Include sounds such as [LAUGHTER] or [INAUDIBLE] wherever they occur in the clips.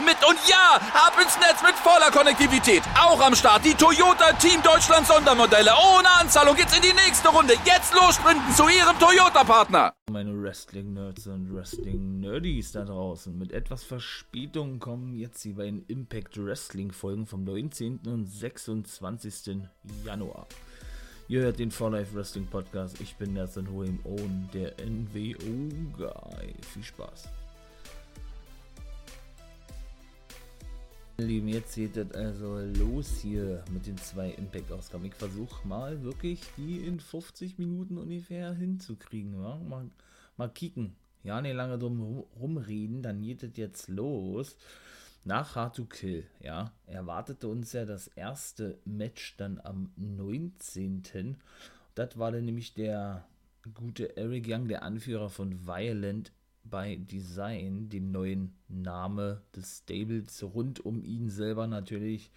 mit. Und ja, ab ins Netz mit voller Konnektivität. Auch am Start die Toyota Team Deutschland Sondermodelle. Ohne Anzahlung geht's in die nächste Runde. Jetzt los sprinten zu ihrem Toyota-Partner. Meine Wrestling-Nerds und Wrestling-Nerdies da draußen. Mit etwas Verspätung kommen jetzt die beiden Impact Wrestling-Folgen vom 19. und 26. Januar. Ihr hört den For Life Wrestling Podcast. Ich bin Nathan Hohem Owen, der NWO-Guy. Viel Spaß. Jetzt geht es also los hier mit den zwei Impact-Ausgaben. Ich versuche mal wirklich die in 50 Minuten ungefähr hinzukriegen. Ja? Mal, mal kicken. Ja, nicht lange drum rumreden, dann geht es jetzt los. Nach Hard to Kill, ja, erwartete uns ja das erste Match dann am 19. Das war dann nämlich der gute Eric Young, der Anführer von Violent bei Design, dem neuen Name des Stables, rund um ihn selber natürlich,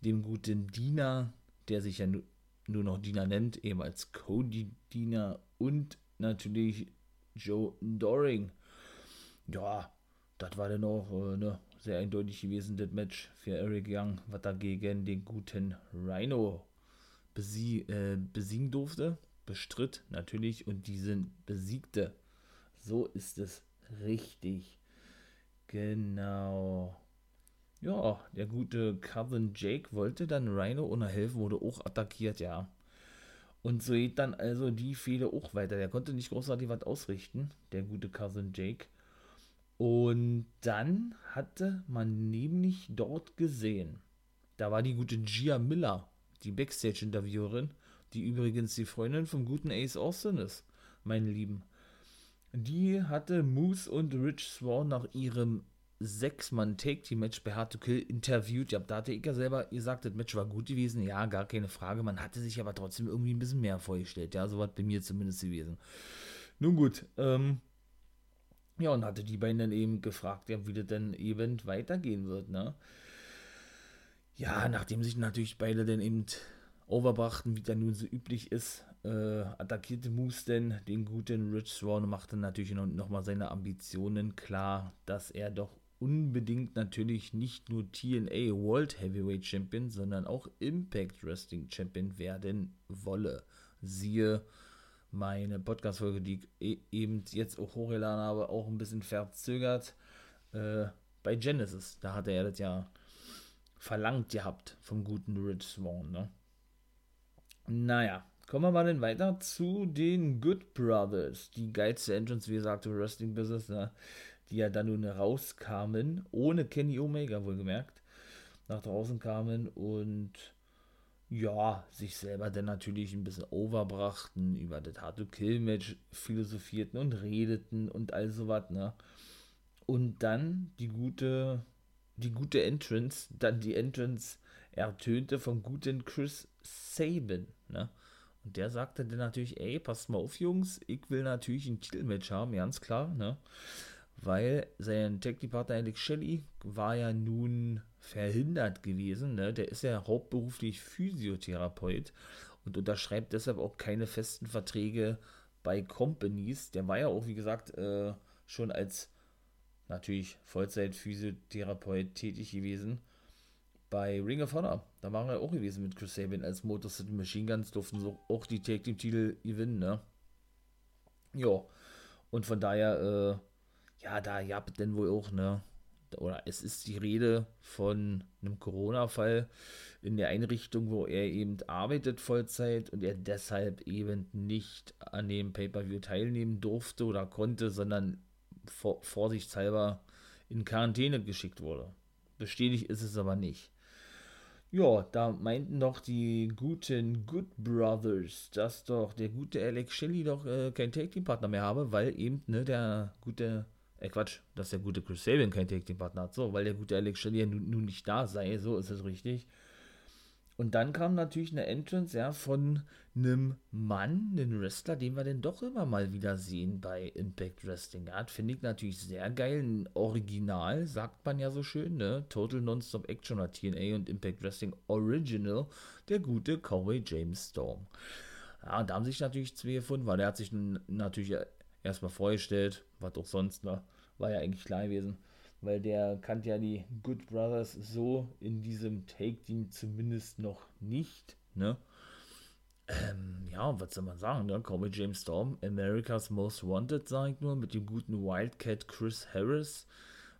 dem guten Diener, der sich ja nur noch Diener nennt, eben als Cody Diener und natürlich Joe Doring. Ja, das war dann auch äh, ne, sehr eindeutig gewesen, das Match für Eric Young, was er gegen den guten Rhino besie äh, besiegen durfte. Bestritt natürlich und diesen besiegte. So ist es richtig. Genau. Ja, der gute Cousin Jake wollte dann Rhino ohne helfen, wurde auch attackiert, ja. Und so geht dann also die Fehde auch weiter. Der konnte nicht großartig was ausrichten, der gute Cousin Jake. Und dann hatte man nämlich dort gesehen, da war die gute Gia Miller, die Backstage-Interviewerin, die übrigens die Freundin vom guten Ace Austin ist, meine Lieben. Die hatte Moose und Rich Swan nach ihrem Sechs-Mann-Take-Team-Match bei Hard to Kill interviewt. Ja, da hatte ich ja selber gesagt, das Match war gut gewesen. Ja, gar keine Frage. Man hatte sich aber trotzdem irgendwie ein bisschen mehr vorgestellt. Ja, so was bei mir zumindest gewesen. Nun gut, ähm, ja, und hatte die beiden dann eben gefragt, ja, wie das denn eben weitergehen wird, ne? Ja, nachdem sich natürlich beide dann eben overbrachten, wie das nun so üblich ist, äh, attackierte Moose denn den guten Rich Swan und machte natürlich nochmal seine Ambitionen klar, dass er doch unbedingt natürlich nicht nur TNA World Heavyweight Champion, sondern auch Impact Wrestling Champion werden wolle. Siehe meine Podcast-Folge, die ich e-, eben jetzt auch hochgeladen habe, auch ein bisschen verzögert. Äh, bei Genesis, da hatte er das ja verlangt gehabt vom guten Rich Swan, ne? Naja, Kommen wir mal dann weiter zu den Good Brothers. Die geilste Entrance, wie gesagt, im Wrestling-Business, ne? die ja dann nun rauskamen, ohne Kenny Omega wohlgemerkt, nach draußen kamen und ja, sich selber dann natürlich ein bisschen overbrachten, über das Hard-to-Kill-Match philosophierten und redeten und all sowas, ne? Und dann die gute, die gute Entrance, dann die Entrance ertönte vom guten Chris Sabin, ne? Und der sagte dann natürlich, ey, passt mal auf, Jungs, ich will natürlich ein Titelmatch haben, ganz klar, ne? Weil sein Tag-Partner Alex Shelley war ja nun verhindert gewesen, ne? Der ist ja hauptberuflich Physiotherapeut und unterschreibt deshalb auch keine festen Verträge bei Companies. Der war ja auch, wie gesagt, äh, schon als natürlich Vollzeit-Physiotherapeut tätig gewesen bei Ring of Honor, da waren wir auch gewesen mit Chris Sabin als Motor City Machine Guns, durften so auch die Tag Team Titel gewinnen, ne? Ja, und von daher, äh, ja, da gab denn wohl auch, ne? Oder es ist die Rede von einem Corona-Fall in der Einrichtung, wo er eben arbeitet Vollzeit und er deshalb eben nicht an dem Pay-Per-View teilnehmen durfte oder konnte, sondern vor, vorsichtshalber in Quarantäne geschickt wurde. Bestätigt ist es aber nicht. Ja, da meinten doch die guten Good Brothers, dass doch der gute Alex Shelley doch äh, keinen Tag Team Partner mehr habe, weil eben ne, der gute äh Quatsch, dass der gute Chris Sabin kein Take Team Partner hat, so, weil der gute Alex Shelley ja nun, nun nicht da sei, so ist es richtig. Und dann kam natürlich eine Entrance, ja, von einem Mann, einem Wrestler, den wir denn doch immer mal wieder sehen bei Impact Wrestling. Ja, finde ich natürlich sehr geil. Ein Original, sagt man ja so schön, ne? Total Non-Stop Action oder TNA und Impact Wrestling Original, der gute Cowboy James Storm. Ja, und da haben sich natürlich zwei gefunden, weil der hat sich natürlich erstmal vorgestellt, was auch sonst, ne? War ja eigentlich klar gewesen weil der kannte ja die Good Brothers so in diesem Take-Team zumindest noch nicht, ne? Ähm, ja, was soll man sagen, ne? Cowboy James Storm, America's Most Wanted, sag ich nur, mit dem guten Wildcat Chris Harris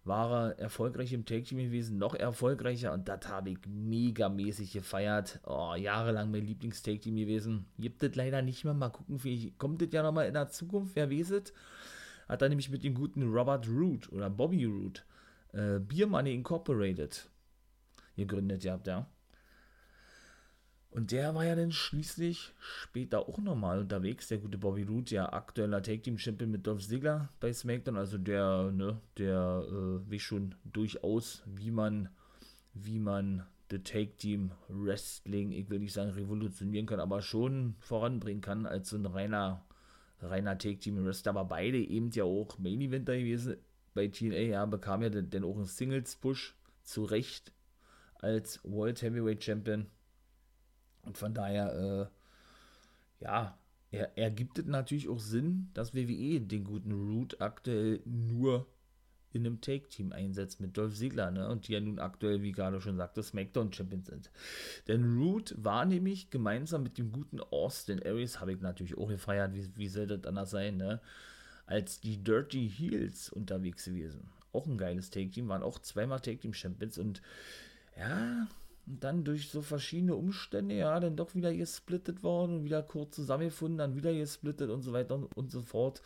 war er erfolgreich im Take-Team gewesen, noch erfolgreicher und das habe ich megamäßig gefeiert. Oh, jahrelang mein Lieblings-Take-Team gewesen. Gibt es leider nicht mehr. Mal gucken, vielleicht kommt das ja nochmal in der Zukunft, wer weiß es. Hat er nämlich mit dem guten Robert Root oder Bobby Root äh, Beer Money Incorporated gegründet gehabt, ja. Und der war ja dann schließlich später auch nochmal unterwegs, der gute Bobby Root, ja aktueller Take Team Champion mit Dolph Ziggler bei SmackDown, also der, ne, der äh, weiß schon durchaus, wie man, wie man The Take Team Wrestling, ich will nicht sagen revolutionieren kann, aber schon voranbringen kann als so ein reiner, reiner Take Team Wrestler, aber beide eben ja auch Main Eventer gewesen bei TNA, ja, bekam ja dann auch einen Singles-Push zu Recht als World Heavyweight Champion. Und von daher, äh, ja, er, ergibt es natürlich auch Sinn, dass WWE den guten Root aktuell nur in einem Take-Team einsetzt mit Dolph Ziggler, ne? Und die ja nun aktuell, wie gerade schon sagte, SmackDown-Champions sind. Denn Root war nämlich gemeinsam mit dem guten Austin Aries, habe ich natürlich auch gefeiert, wie, wie soll das anders sein, ne? Als die Dirty Heels unterwegs gewesen. Auch ein geiles Take-Team, waren auch zweimal Take-Team-Champions und ja, und dann durch so verschiedene Umstände, ja, dann doch wieder gesplittet worden und wieder kurz zusammengefunden, dann wieder gesplittet und so weiter und, so fort.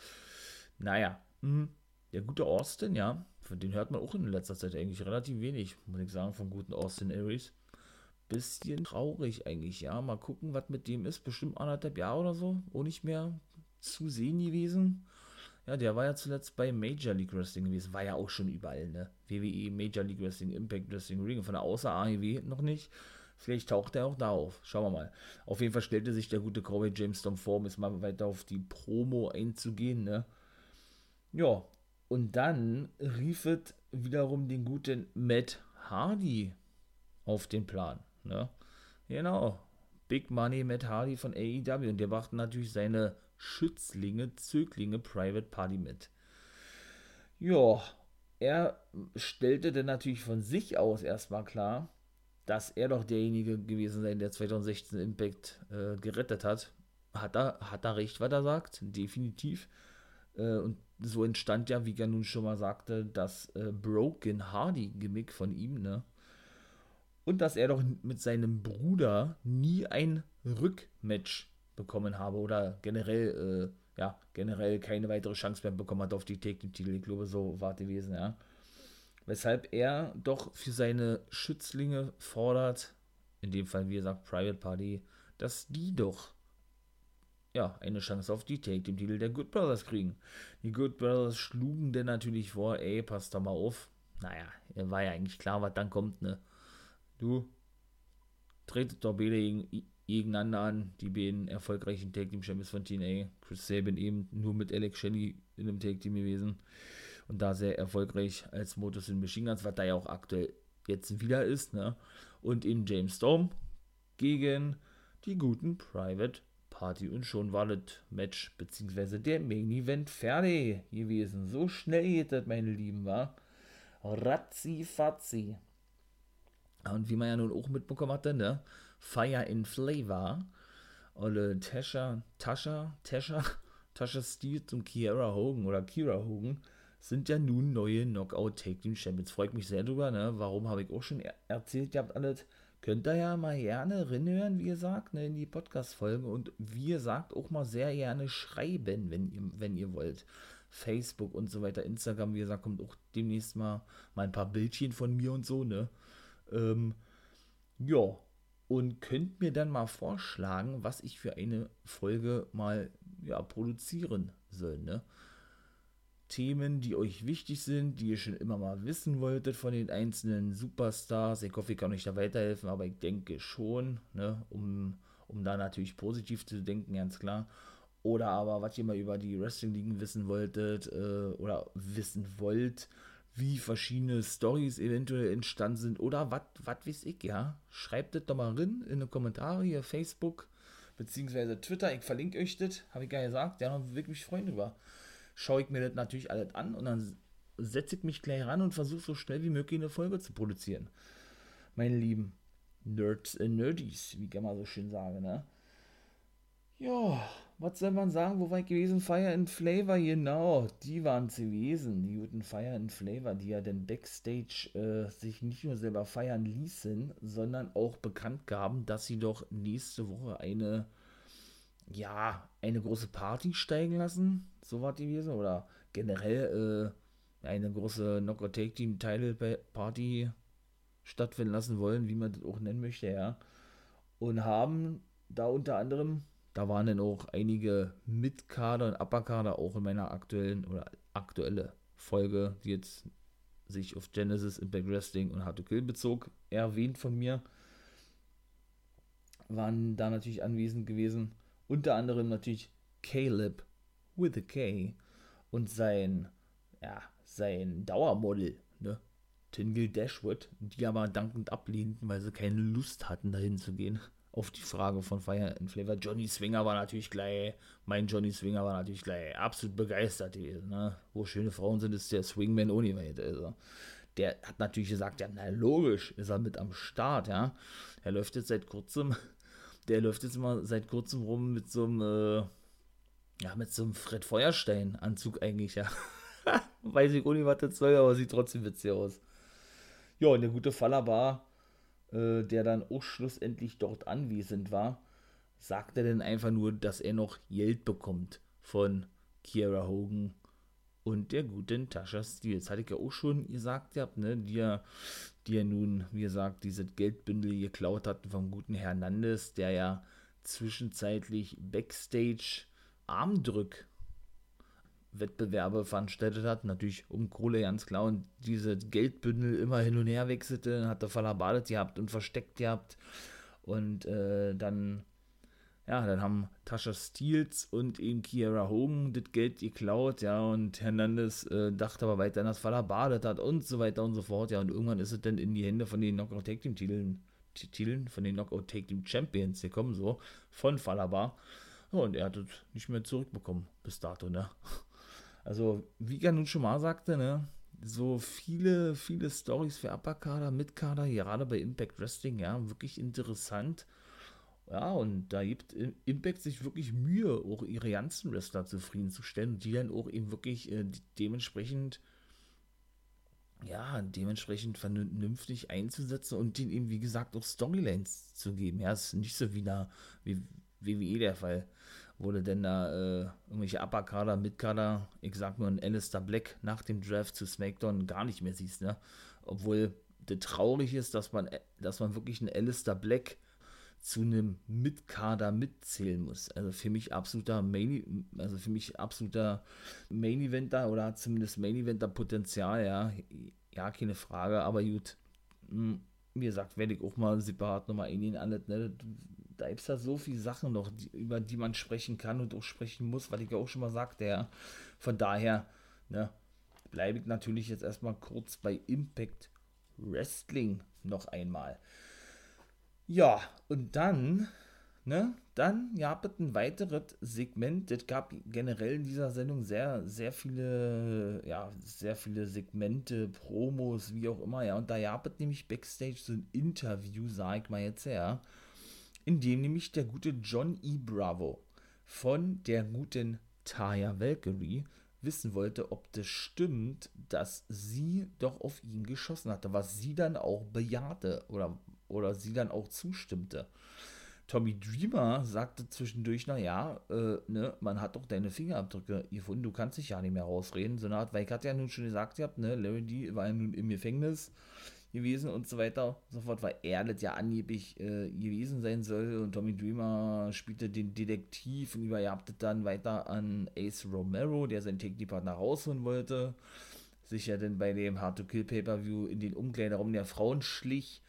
Naja, mh, der gute Austin, ja, von dem hört man auch in letzter Zeit eigentlich relativ wenig, muss ich sagen, vom guten Austin Aries. Bisschen traurig eigentlich, ja. Mal gucken, was mit dem ist. Bestimmt anderthalb Jahre oder so, auch nicht mehr zu sehen gewesen. Ja, der war ja zuletzt bei Major League Wrestling gewesen, war ja auch schon überall, ne? WWE, Major League Wrestling, Impact Wrestling, Ring, von der außer AEW noch nicht. Vielleicht taucht er auch da auf. Schauen wir mal. Auf jeden Fall stellte sich der gute Cowboy James Storm vor, um jetzt mal weiter auf die Promo einzugehen, ne? Ja, und dann rief es wiederum den guten Matt Hardy auf den Plan, ne? Genau. Big Money Matt Hardy von AEW. Und der brachte natürlich seine Schützlinge, Zöglinge Private Party mit. Ja, er stellte dann natürlich von sich aus erstmal klar, dass er doch derjenige gewesen sei, der 2016 Impact äh, gerettet hat. Hat er, hat er recht, was er sagt? Definitiv. Äh, und so entstand ja, wie er nun schon mal sagte, das äh, Broken Hardy Gimmick von ihm, ne? Und dass er doch mit seinem Bruder nie ein Rückmatch bekommen habe oder generell, äh, ja, generell keine weitere Chance mehr bekommen hat auf die Take-Titel. Ich glaube, so war es gewesen, ja. Weshalb er doch für seine Schützlinge fordert, in dem Fall, wie gesagt, Private Party, dass die doch ja, eine Chance auf die Take, dem Titel der Good Brothers kriegen. Die Good Brothers schlugen denn natürlich vor, ey, passt da mal auf. Naja, war ja eigentlich klar, was dann kommt, ne? Du, tretet doch beide gegeneinander an, die beiden erfolgreichen Tag Team Champions von TNA. Chris Sabin eben nur mit Alex Shelley in einem Tag Team gewesen und da sehr erfolgreich als Motus in Machine Guns, was da ja auch aktuell jetzt wieder ist, ne? Und in James Storm gegen die guten Private Party und schon war das Match beziehungsweise der Main Event fertig gewesen. So schnell geht das, meine Lieben, war. Ratzi Fatzi. Und wie man ja nun auch mitbekommen hatte, ne? Fire in Flavor. Olle Tasha, Tasha, [LAUGHS] Tasha, Tasha Steele und Kiera Hogan oder Kira Hogan sind ja nun neue Knockout Take Team Champions. Freut mich sehr drüber, ne? Warum habe ich auch schon er erzählt, ihr habt alles. Könnt ihr ja mal gerne reinhören, wie ihr sagt, ne, in die Podcast-Folgen und wie ihr sagt, auch mal sehr gerne schreiben, wenn ihr, wenn ihr wollt. Facebook und so weiter, Instagram, wie gesagt, kommt auch demnächst mal, mal ein paar Bildchen von mir und so, ne? Ähm, ja, und könnt mir dann mal vorschlagen, was ich für eine Folge mal ja, produzieren soll. Ne? Themen, die euch wichtig sind, die ihr schon immer mal wissen wolltet von den einzelnen Superstars. Ich hoffe, ich kann euch da weiterhelfen, aber ich denke schon, ne, um, um da natürlich positiv zu denken, ganz klar. Oder aber, was ihr mal über die Wrestling-Ligen wissen wolltet äh, oder wissen wollt, wie verschiedene Stories eventuell entstanden sind oder was weiß ich, ja. Schreibt das doch mal rein in die Kommentare hier, Facebook beziehungsweise Twitter. Ich verlinke euch das, habe ich gar gesagt. Ja, würde mich freuen drüber schaue ich mir das natürlich alles an und dann setze ich mich gleich ran und versuche so schnell wie möglich eine Folge zu produzieren. Meine lieben Nerds und Nerdies, wie kann man so schön sagen, ne? Ja, was soll man sagen, wo war ich gewesen? Fire and Flavor, genau, die waren es gewesen, die guten Fire and Flavor, die ja dann Backstage äh, sich nicht nur selber feiern ließen, sondern auch bekannt gaben, dass sie doch nächste Woche eine ja, eine große Party steigen lassen, so war die gewesen, oder generell äh, eine große Knockout Take Team Title Party stattfinden lassen wollen, wie man das auch nennen möchte, ja. Und haben da unter anderem, da waren dann auch einige Mitkader und Upperkader auch in meiner aktuellen oder aktuelle Folge, die jetzt sich auf Genesis, Impact Wrestling und Hard to Kill bezog, erwähnt von mir, waren da natürlich anwesend gewesen. Unter anderem natürlich Caleb with a K und sein, ja, sein Dauermodel, ne? Tingle Dashwood, die aber dankend ablehnten, weil sie keine Lust hatten, dahin zu gehen. Auf die Frage von Fire and Flavor. Johnny Swinger war natürlich gleich, mein Johnny Swinger war natürlich gleich absolut begeistert gewesen, ne? Wo schöne Frauen sind, ist der Swingman weit, also. Der hat natürlich gesagt, ja, na logisch, ist er mit am Start, ja. Er läuft jetzt seit kurzem [LAUGHS] der läuft jetzt immer seit kurzem rum mit so einem, äh, ja, mit so einem Fred Feuerstein-Anzug eigentlich, ja. [LAUGHS] Weiß ich auch nicht, was das soll, aber sieht trotzdem witzig aus. Ja, und der gute Faller äh, der dann auch schlussendlich dort anwesend war, sagte dann einfach nur, dass er noch Geld bekommt von Kiera Hogan und der guten Tascha Steele. hatte ich ja auch schon gesagt, gehabt, ne, die ja, die ja nun, wie gesagt, diese Geldbündel geklaut hatten vom guten Hernandez, der ja zwischenzeitlich Backstage Armdrück Wettbewerbe veranstaltet hat, natürlich um Kohle ganz klar. Und diese Geldbündel immer hin und her wechselte, hat der verlabadet gehabt und versteckt gehabt. Und äh, dann ja, dann haben Tascha Steels und eben Kiera Hogan das Geld geklaut, ja, und Hernandez äh, dachte aber weiter, dass verlabadet hat und so weiter und so fort, ja, und irgendwann ist es dann in die Hände von den Knockout Tag Team Titeln, Titeln von den Knockout Tag Team Champions gekommen, so, von Falabar. Ja, und er hat es nicht mehr zurückbekommen, bis dato, ne. Also, wie ich ja nun schon mal sagte, ne, so viele, viele Stories für Upper-Kader, Mid-Kader, gerade bei Impact Wrestling, ja, wirklich interessant ja, und da gibt Impact sich wirklich Mühe, auch ihre ganzen Wrestler zufriedenzustellen die dann auch eben wirklich äh, dementsprechend, ja, dementsprechend vernünftig einzusetzen und denen eben, wie gesagt, auch Storylines zu geben. Ja, ist nicht so wie, da, wie WWE der Fall, du denn da äh, irgendwelche Upper-Kader, Mid-Kader, ich sag nur ein Alistair Black nach dem Draft zu SmackDown gar nicht mehr siehst, ne? Obwohl das traurig ist, dass man, dass man wirklich einen Alistair Black zu einem Mitkader mitzählen muss. Also für mich absoluter Main, also für mich absoluter Main Eventer oder zumindest Main Eventer Potenzial, ja. Ja, keine Frage, aber gut. Hm, wie gesagt, werde ich auch mal separat nochmal in den alles, ne? Da gibt es ja so viele Sachen noch, die, über die man sprechen kann und auch sprechen muss, weil ich ja auch schon mal sagte, ja. Von daher, ne, bleibe ich natürlich jetzt erstmal kurz bei Impact Wrestling noch einmal. Ja, und dann, ne, dann gab es ein weiteres Segment. Es gab generell in dieser Sendung sehr, sehr viele, ja, sehr viele Segmente, Promos, wie auch immer, ja. Und da gab es nämlich Backstage so ein Interview, sag ich mal jetzt her, in dem nämlich der gute John E. Bravo von der guten Taya Valkyrie wissen wollte, ob das stimmt, dass sie doch auf ihn geschossen hatte, was sie dann auch bejahte oder oder sie dann auch zustimmte. Tommy Dreamer sagte zwischendurch, naja, äh, ne, man hat doch deine Fingerabdrücke gefunden, du kannst dich ja nicht mehr rausreden. So eine Art, weil ich hatte ja nun schon gesagt gehabt, ne, Larry D war ja nun im Gefängnis. Gewesen und so weiter. Und so fort, weil er das ja angeblich äh, gewesen sein soll. Und Tommy Dreamer spielte den Detektiv und überjagte dann weiter an Ace Romero, der seinen Technikpartner rausholen wollte, sich ja dann bei dem Hard to Kill Pay-Per-View in den Umkleideraum der Frauen schlich,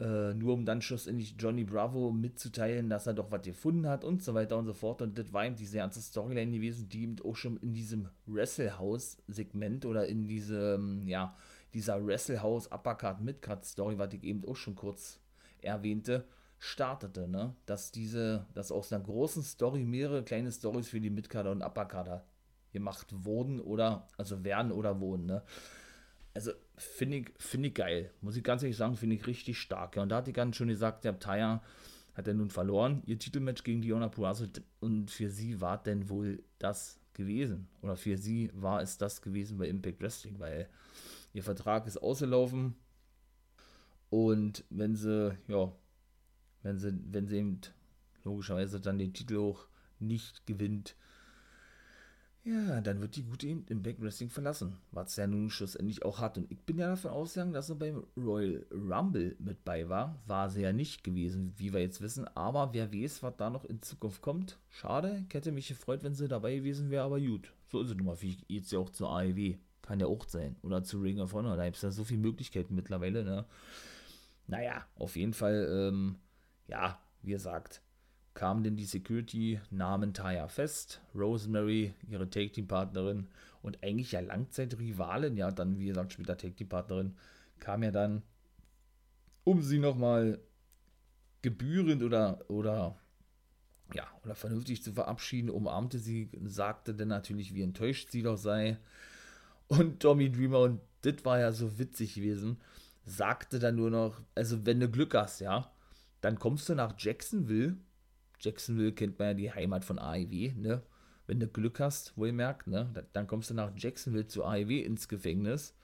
äh, nur um dann schlussendlich Johnny Bravo mitzuteilen, dass er doch was gefunden hat und so weiter und so fort. Und das war eben diese ganze Storyline gewesen, die eben auch schon in diesem Wrestle-House-Segment oder in diesem, ja, dieser Wrestlehouse Uppercut Midcard Story, was ich eben auch schon kurz erwähnte, startete, ne? Dass diese, dass aus einer großen Story mehrere kleine Stories für die Midcarder und Uppercarder gemacht wurden oder, also werden oder wurden, ne? Also finde ich, finde ich geil. Muss ich ganz ehrlich sagen, finde ich richtig stark. Ja, und da hatte ich ganz schon gesagt, der Taya hat er nun verloren, ihr Titelmatch gegen Diona Purrazzo und für sie war denn wohl das gewesen. Oder für sie war es das gewesen bei Impact Wrestling, weil Ihr Vertrag ist ausgelaufen. Und wenn sie, ja, wenn sie, wenn sie eben logischerweise dann den Titel auch nicht gewinnt, ja, dann wird die gute eben im Backwrestling verlassen, was er nun schlussendlich auch hat. Und ich bin ja davon ausgegangen, dass er beim Royal Rumble mit bei war. War sie ja nicht gewesen, wie wir jetzt wissen. Aber wer weiß, was da noch in Zukunft kommt. Schade, ich hätte mich gefreut, wenn sie dabei gewesen wäre, aber gut. So ist es nun mal, wie jetzt ja auch zur AEW. Kann ja auch sein. Oder zu Ring of Honor. Da gibt es ja so viele Möglichkeiten mittlerweile. Ne? Naja, auf jeden Fall, ähm, ja, wie gesagt, kam denn die Security, nahmen Taya fest, Rosemary, ihre Take-Team-Partnerin und eigentlich ja Langzeit-Rivalin, ja, dann, wie gesagt, später Take-Team-Partnerin, kam ja dann, um sie nochmal gebührend oder, oder, ja, oder vernünftig zu verabschieden, umarmte sie, sagte dann natürlich, wie enttäuscht sie doch sei, und Tommy Dreamer, und das war ja so witzig gewesen, sagte dann nur noch, also wenn du Glück hast, ja, dann kommst du nach Jacksonville. Jacksonville kennt man ja die Heimat von AEW, ne? Wenn du Glück hast, wohlmerkt, ne? Dann kommst du nach Jacksonville zu AEW ins Gefängnis.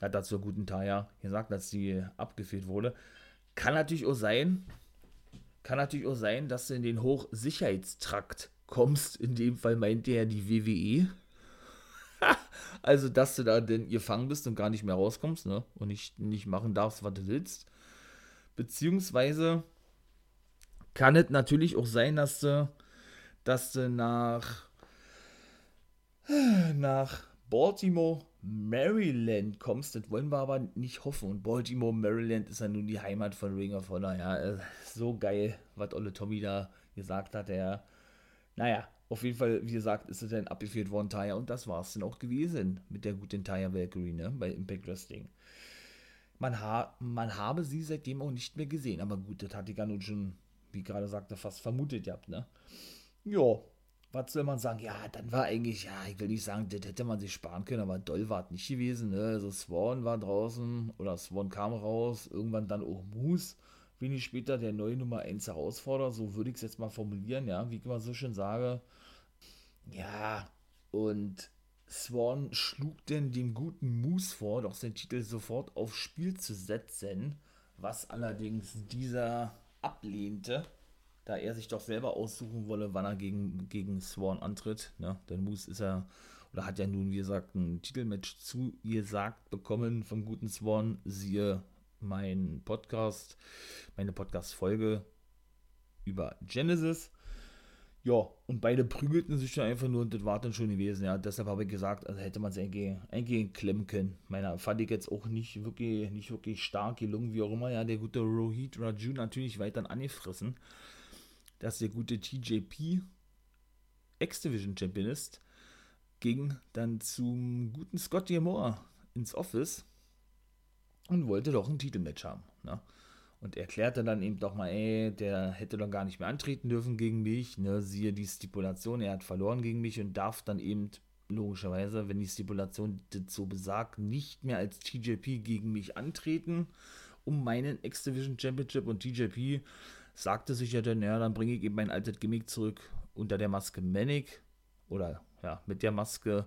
Hat dazu guten Taya gesagt, dass sie abgeführt wurde. Kann natürlich auch sein, kann natürlich auch sein, dass du in den Hochsicherheitstrakt kommst. In dem Fall meinte er die WWE. [LAUGHS] also, dass du da denn gefangen bist und gar nicht mehr rauskommst, ne? Und nicht, nicht machen darfst, was du willst. Beziehungsweise kann es natürlich auch sein, dass du, dass du nach, [SIGHS] nach Baltimore, Maryland kommst. Das wollen wir aber nicht hoffen. Und Baltimore, Maryland ist ja nun die Heimat von Ring of Honor. Ja, äh, so geil, was Olle Tommy da gesagt hat. Ja. Naja, auf jeden Fall, wie gesagt, ist es dann abgeführt worden, Taya, und das war es dann auch gewesen mit der guten Taya Valkyrie, ne, bei Impact Wrestling. Man, ha man habe sie seitdem auch nicht mehr gesehen, aber gut, das ich ja nun schon, wie gerade sagte, fast vermutet gehabt, ne. Ja, was soll man sagen? Ja, dann war eigentlich, ja, ich will nicht sagen, das hätte man sich sparen können, aber doll war es nicht gewesen, ne. Also Swan war draußen, oder Swan kam raus, irgendwann dann auch Moose wenig später der neue Nummer 1 Herausforderer, so würde ich es jetzt mal formulieren, ja, wie ich immer so schön sage, ja, und Swan schlug denn dem guten Moose vor, doch seinen Titel sofort aufs Spiel zu setzen, was allerdings dieser ablehnte, da er sich doch selber aussuchen wolle, wann er gegen, gegen Swan antritt. Ne? Denn Moose ist ja, oder hat ja nun, wie gesagt, ein Titelmatch zugesagt bekommen vom guten Swan. Siehe mein Podcast, meine Podcast-Folge über Genesis. Ja, und beide prügelten sich dann einfach nur und das war dann schon gewesen. Ja, deshalb habe ich gesagt, also hätte man es eigentlich, eigentlich klemmen können. Meiner fand ich jetzt auch nicht wirklich, nicht wirklich stark gelungen, wie auch immer. Ja, der gute Rohit Raju natürlich weiter angefressen, dass der gute TJP X-Division Champion ist, ging dann zum guten Scott Moore ins Office und wollte doch ein Titelmatch haben. Ne? Und erklärte dann eben doch mal, ey, der hätte doch gar nicht mehr antreten dürfen gegen mich, ne, siehe die Stipulation, er hat verloren gegen mich und darf dann eben logischerweise, wenn die Stipulation das so besagt, nicht mehr als TJP gegen mich antreten, um meinen X-Division Championship. Und TJP sagte sich ja dann, ja, dann bringe ich eben mein altes Gimmick zurück unter der Maske Manic oder ja, mit der Maske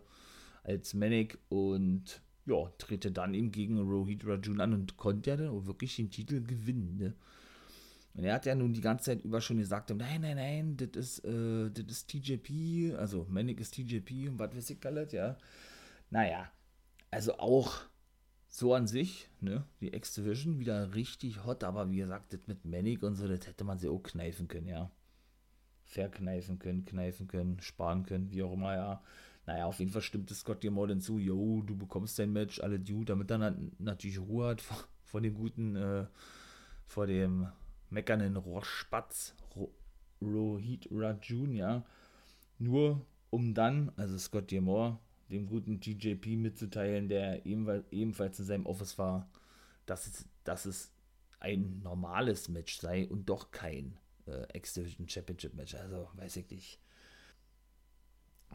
als Manic. Und ja, trete dann eben gegen Rohit Rajun an und konnte ja dann auch wirklich den Titel gewinnen. Ne? Und er hat ja nun die ganze Zeit über schon gesagt, nein, nein, nein, das ist, äh, das ist TJP, also Manic ist TJP und was weiß ich alles, ja. Naja, also auch so an sich, ne, die X-Division wieder richtig hot, aber wie gesagt, das mit Manic und so, das hätte man sie auch kneifen können, ja. Verkneifen können, kneifen können, sparen können, wie auch immer, ja. Naja, auf jeden Fall stimmte Scott dir Morgan zu, yo, du bekommst dein Match, alle Dude, damit dann natürlich Ruhe hat vor, vor dem guten, äh, vor dem meckernden Rohrspatz, Rohit Rajun, ja. Nur um dann, also Scott Diamore, dem guten TJP mitzuteilen, der ebenfalls in seinem Office war, dass es, dass es ein normales Match sei und doch kein äh, X-Division Championship Match. Also, weiß ich nicht.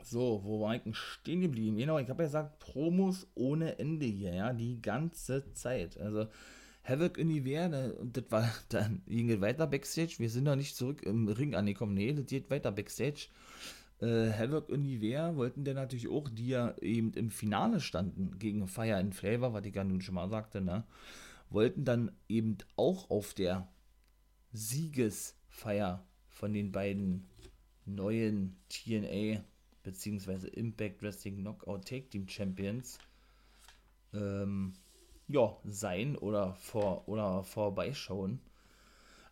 So, wo war ich denn stehen geblieben? Genau, ich habe ja gesagt, Promos ohne Ende hier, ja, die ganze Zeit. Also, Havoc Universe, und das war [LAUGHS] dann, ging weiter Backstage. Wir sind noch nicht zurück im Ring angekommen. Nee, das geht weiter Backstage äh, Havoc und Nivea wollten dann natürlich auch, die ja eben im Finale standen gegen Fire and Flavor, was ich ja nun schon mal sagte, ne, wollten dann eben auch auf der Siegesfeier von den beiden neuen TNA bzw. Impact Wrestling Knockout Take Team Champions ähm, ja, sein oder vor oder vorbeischauen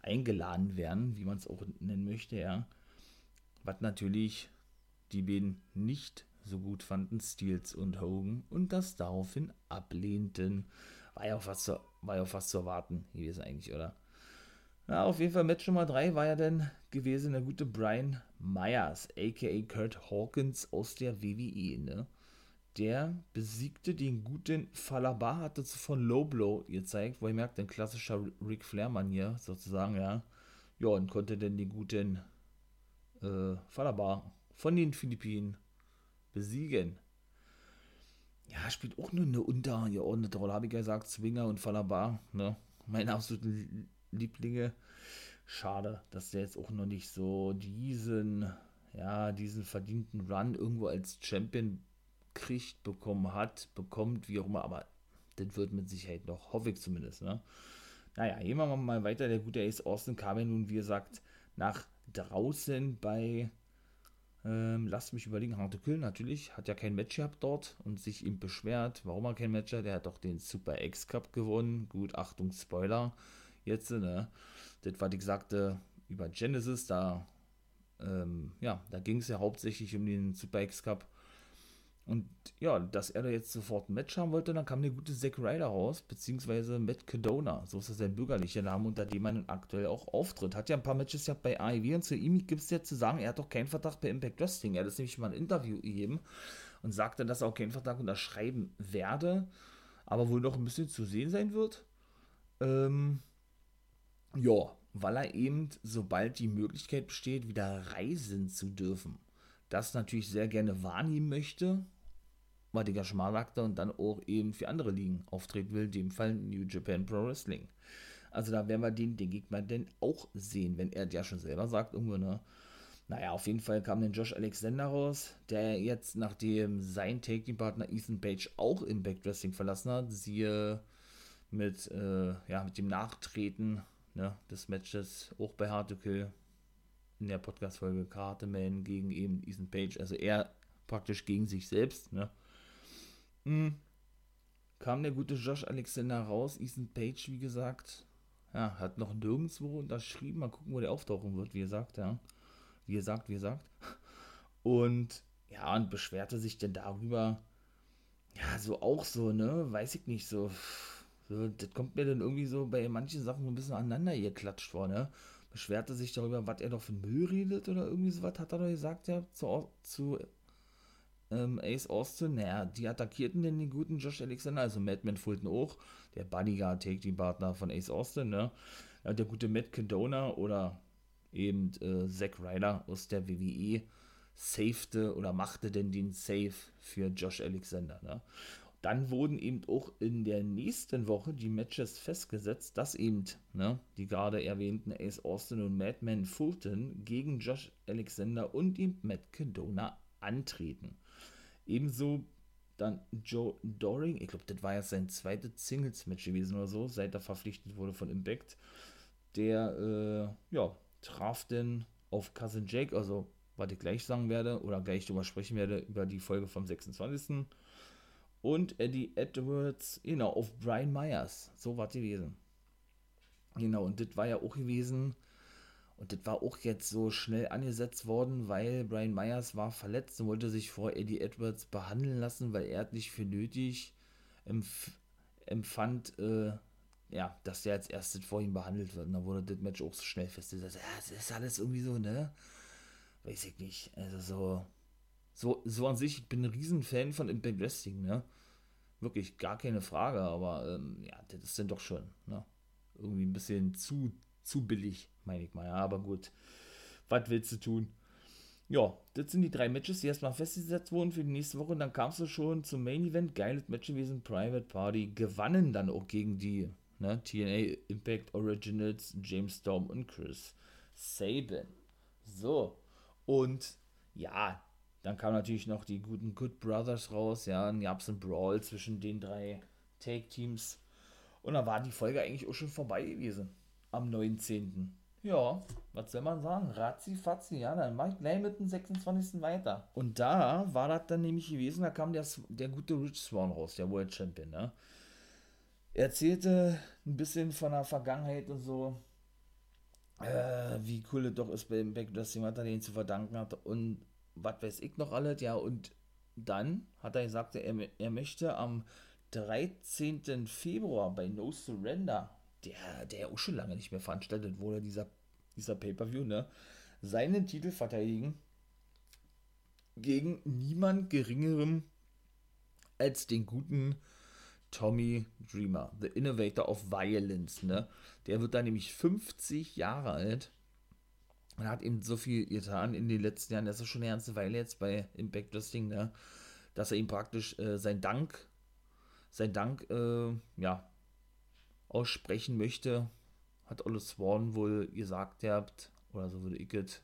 eingeladen werden, wie man es auch nennen möchte, ja. Was natürlich die beiden nicht so gut fanden, Steels und Hogan, und das daraufhin ablehnten. War ja auch was zu, war ja auch was zu erwarten gewesen eigentlich, oder? Ja, auf jeden Fall Match Nummer 3 war ja dann gewesen der gute Brian Myers, aka Kurt Hawkins aus der WWE, ne? Der besiegte den guten Falaba, hatte von Low Blow gezeigt, wo ihr merkt, ein klassischer Ric Flair-Manier sozusagen, ja. Ja, und konnte dann den guten äh, Falaba von den Philippinen besiegen. Ja, spielt auch nur eine untergeordnete Rolle, habe ich ja gesagt. Zwinger und Falabar, ne? Meine absoluten Lieblinge. Schade, dass der jetzt auch noch nicht so diesen, ja, diesen verdienten Run irgendwo als Champion kriegt, bekommen hat, bekommt, wie auch immer, aber das wird mit Sicherheit noch, hoffe ich zumindest, ne? Naja, gehen wir mal weiter. Der gute Ace Austin kam ja nun, wie gesagt, nach draußen bei ähm, lasst mich überlegen, Harte Kill natürlich, hat ja kein Match gehabt dort und sich ihm beschwert, warum er kein Match hat. Der hat doch den Super X Cup gewonnen. Gut, Achtung, Spoiler. Jetzt, ne? Das, was ich sagte über Genesis, da, ähm, ja, da ging es ja hauptsächlich um den Super X Cup. Und ja, dass er da jetzt sofort ein Match haben wollte, dann kam der gute Zack Ryder raus, beziehungsweise Matt Cadona, so ist das sein bürgerlicher Name, unter dem man aktuell auch auftritt. Hat ja ein paar Matches ja bei AEW und zu ihm gibt es ja zu sagen, er hat doch keinen Vertrag bei Impact Wrestling. Er hat nämlich mal ein Interview gegeben und sagte, dass er auch keinen Vertrag unterschreiben werde, aber wohl noch ein bisschen zu sehen sein wird. Ähm, ja, weil er eben, sobald die Möglichkeit besteht, wieder reisen zu dürfen, das natürlich sehr gerne wahrnehmen möchte schon mal sagte, und dann auch eben für andere Ligen auftreten will, in dem Fall New Japan Pro Wrestling. Also da werden wir den, den Gegner denn auch sehen, wenn er ja schon selber sagt, irgendwo, ne? Naja, auf jeden Fall kam dann Josh Alexander raus, der jetzt, nachdem sein Taking-Partner Ethan Page auch im Backdressing verlassen hat, siehe mit, äh, ja, mit dem Nachtreten ne, des Matches auch bei Hard to Kill in der Podcast-Folge Carteman gegen eben Ethan Page, also er praktisch gegen sich selbst, ne? Mhm. Kam der gute Josh Alexander raus, Ethan Page, wie gesagt, ja, hat noch nirgendwo unterschrieben. Mal gucken, wo der auftauchen wird, wie gesagt, ja. Wie gesagt, wie gesagt. Und ja, und beschwerte sich denn darüber, ja, so auch so, ne, weiß ich nicht, so, so das kommt mir dann irgendwie so bei manchen Sachen so ein bisschen aneinander geklatscht vor, ne. Beschwerte sich darüber, was er doch für Müll redet oder irgendwie so was, hat er doch gesagt, ja, zu, zu ähm, Ace Austin, naja, die attackierten den guten Josh Alexander, also Madman Fulton auch, der Bodyguard, Take Partner von Ace Austin, ne? Ja, der gute Matt Cadona oder eben äh, Zack Ryder aus der WWE safete oder machte denn den Save für Josh Alexander, ne? Dann wurden eben auch in der nächsten Woche die Matches festgesetzt, dass eben ne, die gerade erwähnten Ace Austin und Madman Fulton gegen Josh Alexander und eben Matt Cadona antreten. Ebenso dann Joe Doring, ich glaube, das war ja sein zweites Singles-Match gewesen oder so, seit er verpflichtet wurde von Impact. Der, äh, ja, traf denn auf Cousin Jake, also was ich gleich sagen werde oder gleich drüber sprechen werde, über die Folge vom 26. und Eddie Edwards, genau, auf Brian Myers. So war es gewesen. Genau, und das war ja auch gewesen. Und das war auch jetzt so schnell angesetzt worden, weil Brian Myers war verletzt und wollte sich vor Eddie Edwards behandeln lassen, weil er nicht für nötig empf empfand, äh, ja, dass der als erstes vor ihm behandelt wird. Und dann wurde das Match auch so schnell festgesetzt. Ja, das ist alles irgendwie so, ne? Weiß ich nicht. Also so, so, so an sich, ich bin ein Riesenfan von Impact Wrestling, ne? Wirklich, gar keine Frage, aber ähm, ja, das ist dann doch schon, ne? Irgendwie ein bisschen zu, zu billig, meine ich mal. Ja, aber gut. Was willst du tun? Ja, das sind die drei Matches, die erstmal festgesetzt wurden für die nächste Woche. Und dann kamst du schon zum Main Event. Geiles Match gewesen. Private Party gewannen dann auch gegen die Ne? TNA Impact Originals, James Storm und Chris Sabin. So. Und ja, dann kamen natürlich noch die guten Good Brothers raus. Ja, dann gab es einen Brawl zwischen den drei Take-Teams. Und dann war die Folge eigentlich auch schon vorbei gewesen. Am 19. Ja, was soll man sagen? Razzi, fatzi, ja, dann mach ich gleich mit dem 26. weiter. Und da war das dann nämlich gewesen, da kam der, der gute Rich Swan raus, der World Champion, ne? Er erzählte ein bisschen von der Vergangenheit und so, äh, wie cool es doch ist bei Impact Wrestling, was er denen zu verdanken hat und was weiß ich noch alles, ja, und dann hat er gesagt, er, er möchte am 13. Februar bei No Surrender, der, der auch schon lange nicht mehr veranstaltet wurde, dieser, dieser Pay-Per-View, ne, seinen Titel verteidigen gegen niemand geringerem als den guten Tommy Dreamer, The Innovator of Violence, ne? Der wird da nämlich 50 Jahre alt und hat eben so viel getan in den letzten Jahren, das ist schon eine ganze Weile jetzt bei Impact Wrestling, ne? Dass er ihm praktisch äh, sein Dank, sein Dank, äh, ja, aussprechen möchte, hat Olle Swan wohl gesagt habt, oder so würde ich es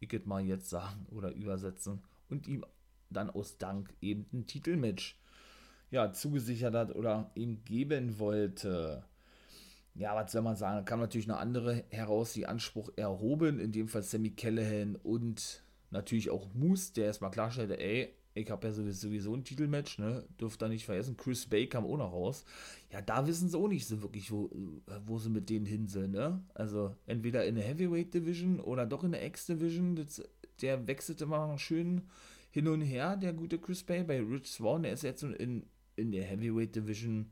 ich mal jetzt sagen oder übersetzen und ihm dann aus Dank eben ein Titelmatch ja, zugesichert hat oder ihm geben wollte. Ja, was soll man sagen? Da kam natürlich eine andere heraus, die Anspruch erhoben, in dem Fall Sammy Callahan und natürlich auch Moose, der erstmal klarstellte, ey, ich habe ja sowieso ein Titelmatch, ne? Dürft da nicht vergessen. Chris Bay kam auch noch raus. Ja, da wissen sie auch nicht so wirklich, wo, wo sie mit denen hin sind, ne? Also entweder in der Heavyweight Division oder doch in der X Division. Das, der wechselte mal schön hin und her, der gute Chris Bay. Bei Rich Swan, der ist jetzt in, in der Heavyweight Division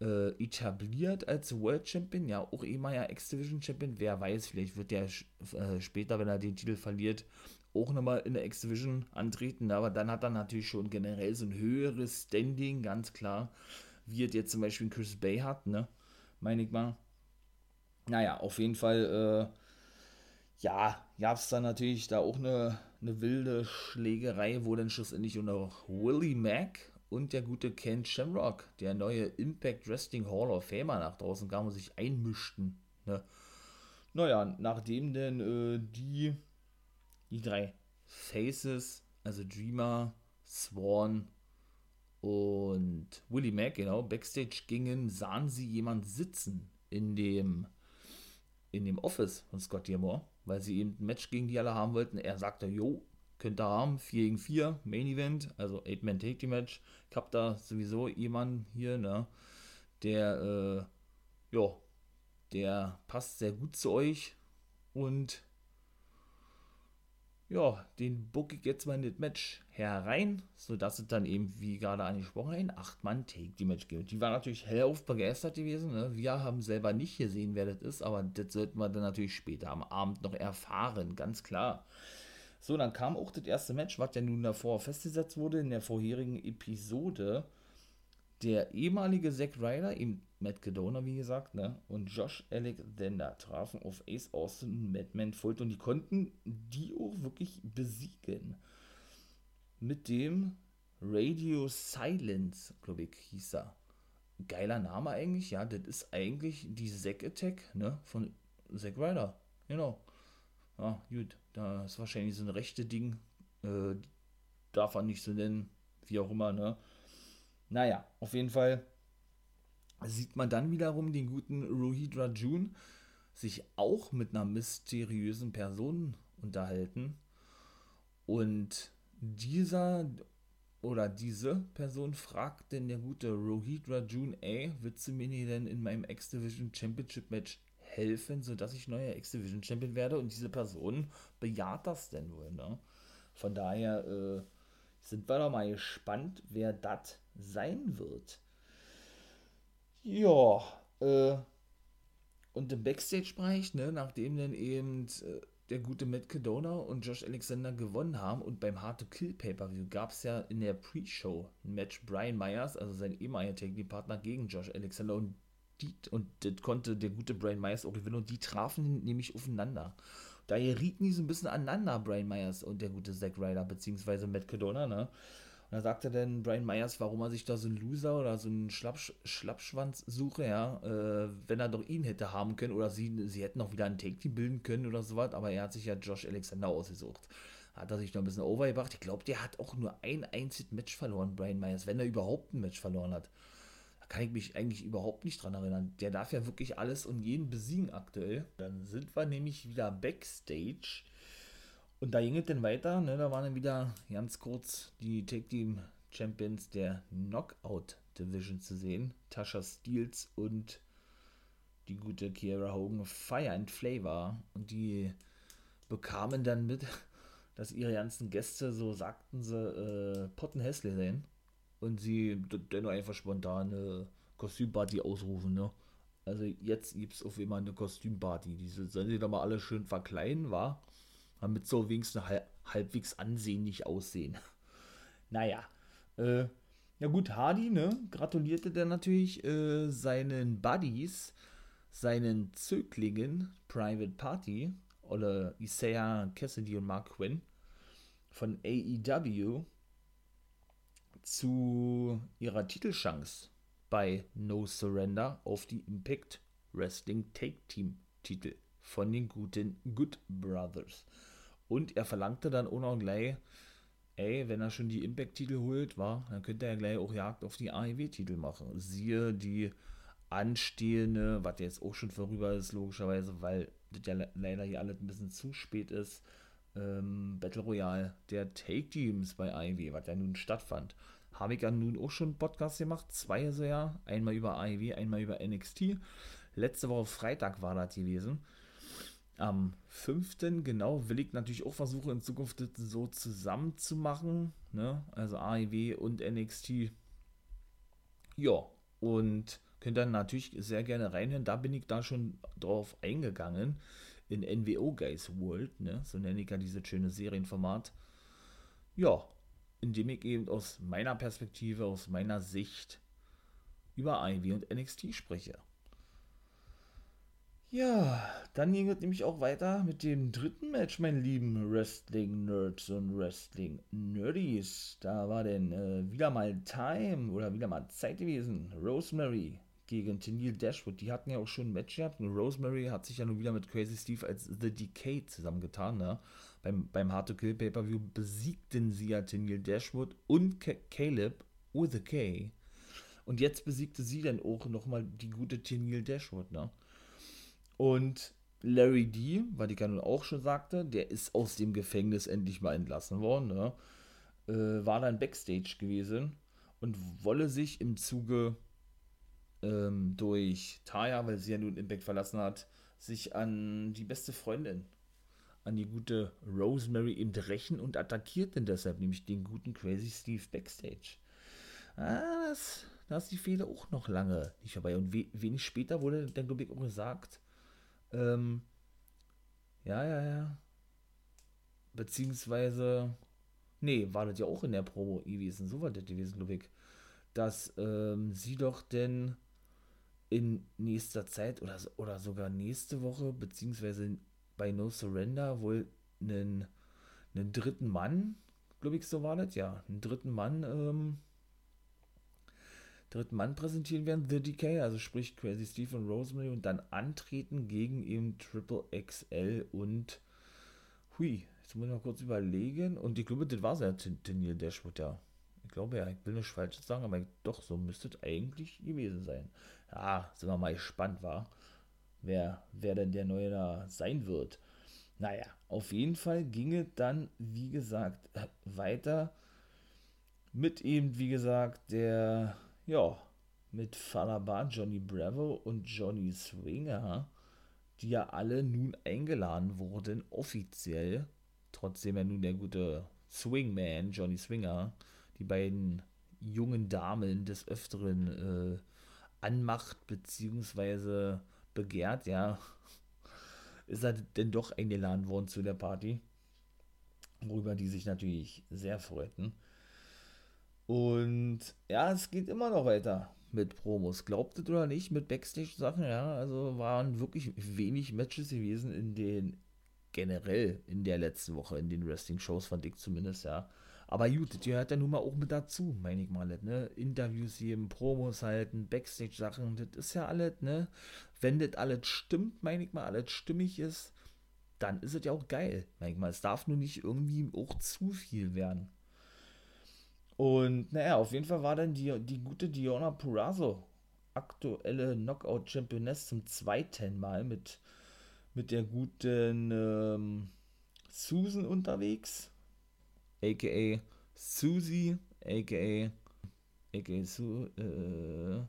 äh, etabliert als World Champion, ja, auch ehemaliger X-Division Champion, wer weiß, vielleicht wird der äh, später, wenn er den Titel verliert, auch nochmal in der X-Division antreten, aber dann hat er natürlich schon generell so ein höheres Standing, ganz klar, wie es jetzt zum Beispiel Chris Bay hat, ne, meine ich mal. Naja, auf jeden Fall, äh, ja, gab es dann natürlich da auch eine, eine wilde Schlägerei, wo dann schlussendlich unter Willie Mack und der gute Ken Shamrock, der neue Impact Wrestling Hall of Famer nach draußen kam und sich einmischten. Ne? Naja, nachdem denn äh, die, die drei Faces, also Dreamer, Swan und Willie Mack, genau, Backstage gingen, sahen sie jemand sitzen in dem, in dem Office von Scott Diamore, weil sie eben ein Match gegen die alle haben wollten. Er sagte, jo, könnt ihr haben, 4 gegen 4, Main Event, also 8-Man Take Team Match. Ich habe da sowieso jemanden hier, ne, der, äh, ja, der passt sehr gut zu euch und ja, den book ich jetzt mal in das Match herein, sodass es dann eben, wie gerade angesprochen, ein 8-Mann Take Team Match gibt. Die war natürlich hellauf begeistert gewesen. Ne? Wir haben selber nicht gesehen, wer das ist, aber das sollten wir dann natürlich später am Abend noch erfahren, ganz klar. So, dann kam auch das erste Match, was ja nun davor festgesetzt wurde in der vorherigen Episode. Der ehemalige Zack Ryder, eben Matt Cadona, wie gesagt, ne, und Josh Alexander trafen auf Ace Austin und Madman Fulton und die konnten die auch wirklich besiegen. Mit dem Radio Silence, glaube ich, hieß er. Geiler Name eigentlich, ja, das ist eigentlich die Zack Attack, ne, von Zack Ryder, genau. Ja, gut. Da ist wahrscheinlich so ein rechte Ding. Äh, darf man nicht so nennen. Wie auch immer, ne? Naja, auf jeden Fall sieht man dann wiederum den guten Rohit Rajun sich auch mit einer mysteriösen Person unterhalten. Und dieser oder diese Person fragt denn der gute Rohit Rajun, ey, willst du mir denn in meinem X-Division Championship Match helfen, sodass ich neuer X-Division Champion werde? Und diese Person bejaht das denn wohl, ne? Von daher äh, sind wir doch mal gespannt, wer das sein wird. Ja, äh, und im Backstage-Bereich, ne, nachdem dann eben äh, der gute Matt Cadona und Josh Alexander gewonnen haben und beim Hard to Kill Pay-Per-View gab es ja in der Pre-Show ein Match Brian Myers, also sein ehemaliger Tag-Partner gegen Josh Alexander und die, und das konnte der gute Brian Myers auch gewinnen und die trafen nämlich aufeinander. Da gerieten die so ein bisschen aneinander, Brian Myers und der gute Zack Ryder, beziehungsweise Matt Cadona, ne? Und da sagte dann Brian Myers, warum er sich da so einen Loser oder so einen Schlappsch Schlappschwanz suche, ja, äh, wenn er doch ihn hätte haben können oder sie, sie hätten auch wieder einen Take-Team bilden können oder sowas, aber er hat sich ja Josh Alexander ausgesucht. Hat er sich noch ein bisschen overgebracht. Ich glaube, der hat auch nur ein einziges Match verloren, Brian Myers, wenn er überhaupt ein Match verloren hat. Kann ich mich eigentlich überhaupt nicht dran erinnern. Der darf ja wirklich alles und jeden besiegen aktuell. Dann sind wir nämlich wieder Backstage und da ging es dann weiter, ne? da waren dann wieder ganz kurz die Take Team Champions der Knockout Division zu sehen. Tasha Steels und die gute Kiera Hogan Fire and Flavor. Und die bekamen dann mit, [LAUGHS] dass ihre ganzen Gäste, so sagten sie, äh, Potten hässlich sehen. Und sie dann einfach spontan eine Kostümparty ausrufen, ne? Also jetzt gibt es auf jeden Fall eine Kostümparty. Die sollen sie da mal alle schön verkleiden, war damit so wenigstens halb, halbwegs ansehnlich aussehen. [LAUGHS] naja, äh, ja gut, Hardy, ne, gratulierte dann natürlich äh, seinen Buddies, seinen Zöglingen, Private Party, oder Isaiah Cassidy und Mark Quinn von AEW zu ihrer Titelchance bei No Surrender auf die Impact Wrestling Take Team Titel von den guten Good Brothers. Und er verlangte dann auch noch gleich, ey, wenn er schon die Impact-Titel holt, war, dann könnte er gleich auch Jagd auf die AEW-Titel machen. Siehe die anstehende, was jetzt auch schon vorüber ist, logischerweise, weil das ja leider hier alles ein bisschen zu spät ist, ähm, Battle Royale der Take-Teams bei AEW, was ja nun stattfand. Habe ich ja nun auch schon Podcast gemacht, zwei so ja, einmal über AEW, einmal über NXT. Letzte Woche Freitag war das gewesen am 5. genau will ich natürlich auch versuchen, in Zukunft das so zusammen zu machen. Ne? Also AEW und NXT. Ja, und könnt dann natürlich sehr gerne reinhören. Da bin ich da schon drauf eingegangen. In NWO Guys World, ne? so nenne ich ja dieses schöne Serienformat. Ja, indem ich eben aus meiner Perspektive, aus meiner Sicht über AEW und NXT spreche. Ja, dann ging es nämlich auch weiter mit dem dritten Match, mein lieben Wrestling-Nerds und Wrestling-Nerdies. Da war denn äh, wieder mal Time oder wieder mal Zeit gewesen. Rosemary gegen Tennille Dashwood. Die hatten ja auch schon ein Match gehabt. Und Rosemary hat sich ja nun wieder mit Crazy Steve als The Decay zusammengetan. Ne? Beim, beim Hard to Kill Pay-Per-View besiegten sie ja Tennille Dashwood und K Caleb with a K. Und jetzt besiegte sie dann auch nochmal die gute Tennille Dashwood. Ne? Und Larry D, was ich ja nun auch schon sagte, der ist aus dem Gefängnis endlich mal entlassen worden, ne? äh, war dann Backstage gewesen und wolle sich im Zuge ähm, durch Taya, weil sie ja nun Impact verlassen hat, sich an die beste Freundin, an die gute Rosemary eben rächen und attackiert denn deshalb nämlich den guten Crazy Steve Backstage. Ah, das, da ist die Fehler auch noch lange nicht vorbei. Und we wenig später wurde dann, glaube ich, auch gesagt, ähm, ja, ja, ja. Beziehungsweise, nee, war das ja auch in der Promo gewesen, so war das gewesen, glaube ich, dass ähm, sie doch denn in nächster Zeit oder, oder sogar nächste Woche, beziehungsweise bei No Surrender wohl einen, einen dritten Mann, glaube ich, so war das, ja, einen dritten Mann ähm, dritten Mann präsentieren werden, The Decay, also sprich Crazy Steve und Rosemary und dann antreten gegen eben Triple XL und hui, jetzt muss ich noch kurz überlegen und ich glaube, das war es ja, Tennille Dashwood, ja. Ich glaube ja, ich will nicht falsch sagen, aber doch, so müsste es eigentlich gewesen sein. Ja, sind wir mal gespannt, war, wer, wer denn der Neue da sein wird. Naja, auf jeden Fall ging es dann, wie gesagt, weiter mit eben, wie gesagt, der, ja, mit Falabar, Johnny Bravo und Johnny Swinger, die ja alle nun eingeladen wurden, offiziell, trotzdem ja nun der gute Swingman, Johnny Swinger, die beiden jungen Damen des Öfteren äh, anmacht, beziehungsweise begehrt, ja, ist er denn doch eingeladen worden zu der Party, worüber die sich natürlich sehr freuten. Und ja, es geht immer noch weiter mit Promos. Glaubt es oder nicht, mit Backstage-Sachen, ja. Also waren wirklich wenig Matches gewesen in den, generell in der letzten Woche, in den Wrestling-Shows, fand ich zumindest, ja. Aber gut, das gehört ja nun mal auch mit dazu, meine ich mal, ne? Interviews geben, Promos halten, Backstage-Sachen, das ist ja alles, ne? Wenn das alles stimmt, meine ich mal, alles stimmig ist, dann ist es ja auch geil, meine ich mal. Es darf nur nicht irgendwie auch zu viel werden. Und naja, auf jeden Fall war dann die, die gute Diona Purazo, aktuelle Knockout-Championess zum zweiten Mal mit, mit der guten ähm, Susan unterwegs, aka Susie, aka, aka Su, äh,